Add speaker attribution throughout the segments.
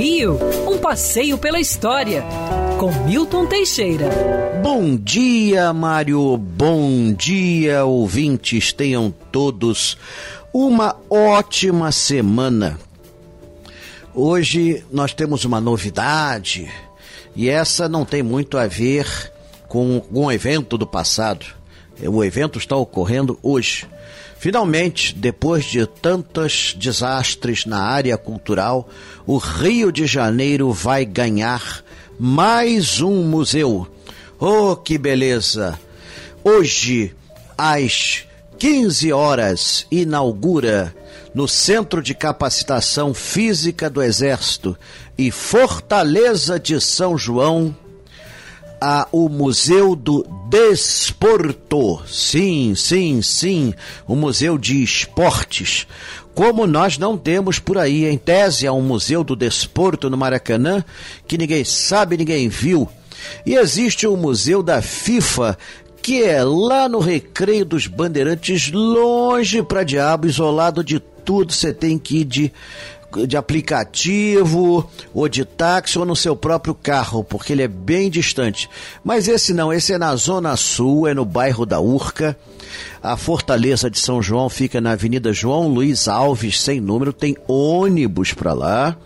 Speaker 1: Rio, um passeio pela história, com Milton Teixeira.
Speaker 2: Bom dia, Mário. Bom dia, ouvintes. Tenham todos uma ótima semana. Hoje nós temos uma novidade e essa não tem muito a ver com um evento do passado. O evento está ocorrendo hoje. Finalmente, depois de tantos desastres na área cultural, o Rio de Janeiro vai ganhar mais um museu. Oh, que beleza! Hoje, às 15 horas, inaugura no Centro de Capacitação Física do Exército e Fortaleza de São João a o Museu do Desporto. Sim, sim, sim, o Museu de Esportes. Como nós não temos por aí, em tese, há um Museu do Desporto no Maracanã que ninguém sabe, ninguém viu. E existe o Museu da FIFA, que é lá no Recreio dos Bandeirantes, longe para diabo, isolado de tudo, você tem que ir de de aplicativo ou de táxi ou no seu próprio carro, porque ele é bem distante. Mas esse não, esse é na Zona Sul, é no bairro da Urca. A Fortaleza de São João fica na Avenida João Luiz Alves, sem número, tem ônibus para lá.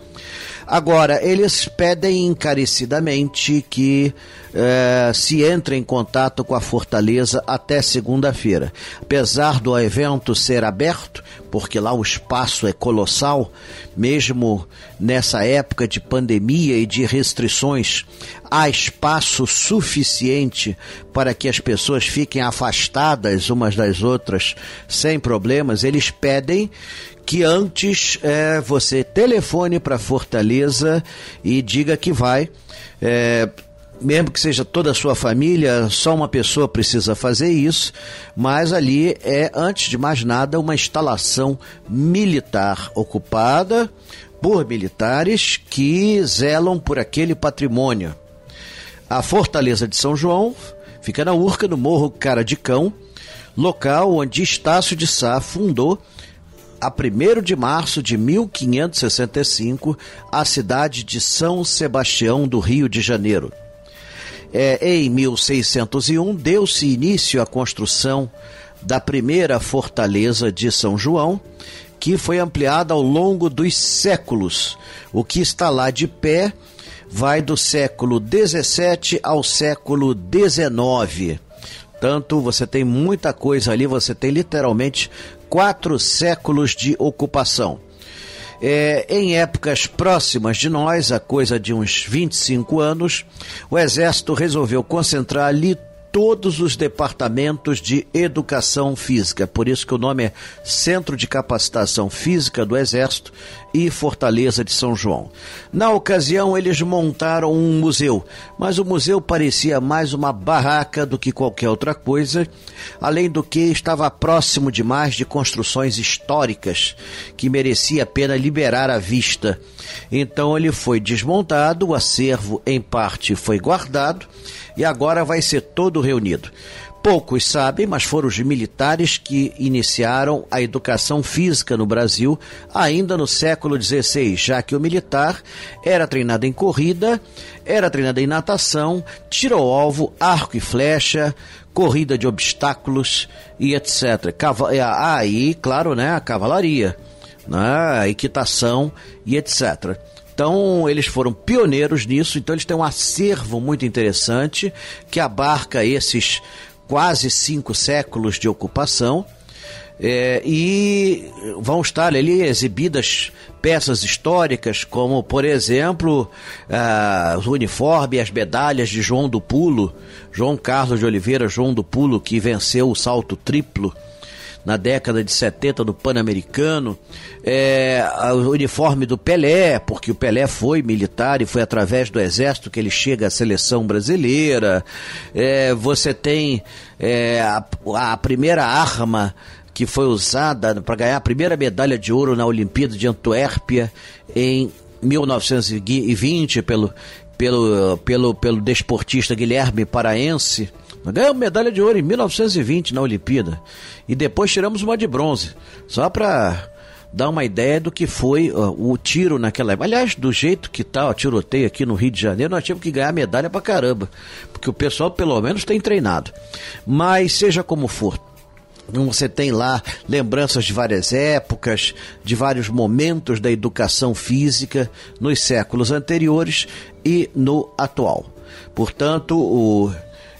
Speaker 2: Agora, eles pedem encarecidamente que eh, se entre em contato com a Fortaleza até segunda-feira. Apesar do evento ser aberto, porque lá o espaço é colossal, mesmo nessa época de pandemia e de restrições, há espaço suficiente para que as pessoas fiquem afastadas umas das outras sem problemas. Eles pedem que antes é, você telefone para Fortaleza e diga que vai. É, mesmo que seja toda a sua família, só uma pessoa precisa fazer isso, mas ali é, antes de mais nada, uma instalação militar ocupada por militares que zelam por aquele patrimônio. A Fortaleza de São João fica na Urca, no Morro Cara de Cão, local onde Estácio de Sá fundou a 1 de março de 1565, a cidade de São Sebastião do Rio de Janeiro. É, em 1601, deu-se início à construção da primeira fortaleza de São João, que foi ampliada ao longo dos séculos. O que está lá de pé vai do século 17 ao século 19. Tanto você tem muita coisa ali, você tem literalmente quatro séculos de ocupação. É, em épocas próximas de nós, a coisa de uns 25 anos, o Exército resolveu concentrar ali todos os departamentos de educação física. Por isso que o nome é Centro de Capacitação Física do Exército e Fortaleza de São João. Na ocasião, eles montaram um museu, mas o museu parecia mais uma barraca do que qualquer outra coisa, além do que estava próximo demais de construções históricas que merecia a pena liberar à vista. Então ele foi desmontado, o acervo em parte foi guardado e agora vai ser todo reunido. Poucos sabem, mas foram os militares que iniciaram a educação física no Brasil ainda no século XVI, já que o militar era treinado em corrida, era treinado em natação, tiro ao alvo, arco e flecha, corrida de obstáculos e etc. Ah, e claro, né, a cavalaria, né, a equitação e etc. Então, eles foram pioneiros nisso, então eles têm um acervo muito interessante que abarca esses quase cinco séculos de ocupação. É, e vão estar ali exibidas peças históricas, como, por exemplo, ah, o uniforme e as medalhas de João do Pulo, João Carlos de Oliveira, João do Pulo, que venceu o salto triplo na década de 70 do Pan-Americano, é, o uniforme do Pelé, porque o Pelé foi militar e foi através do exército que ele chega à seleção brasileira. É, você tem é, a, a primeira arma que foi usada para ganhar a primeira medalha de ouro na Olimpíada de Antuérpia em 1920 pelo, pelo, pelo, pelo desportista Guilherme Paraense. Ganhamos medalha de ouro em 1920 na Olimpíada. E depois tiramos uma de bronze. Só para dá uma ideia do que foi o tiro naquela época. Aliás, do jeito que tá o tiroteio aqui no Rio de Janeiro, nós tínhamos que ganhar medalha pra caramba, porque o pessoal pelo menos tem treinado. Mas seja como for, você tem lá lembranças de várias épocas, de vários momentos da educação física nos séculos anteriores e no atual. Portanto, o,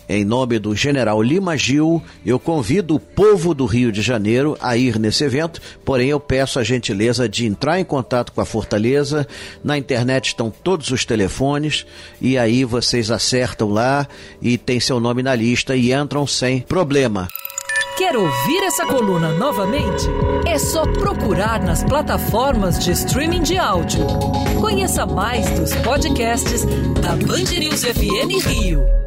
Speaker 2: em nome do General Lima Gil, eu convido o povo do Rio de Janeiro a ir nesse evento, porém eu peço a gentileza de entrar em contato com a Fortaleza. Na internet estão todos os telefones e aí vocês acertam lá e tem seu nome na lista e entram sem problema.
Speaker 1: Quer ouvir essa coluna novamente? É só procurar nas plataformas de streaming de áudio. Conheça mais dos podcasts da Band News FM Rio.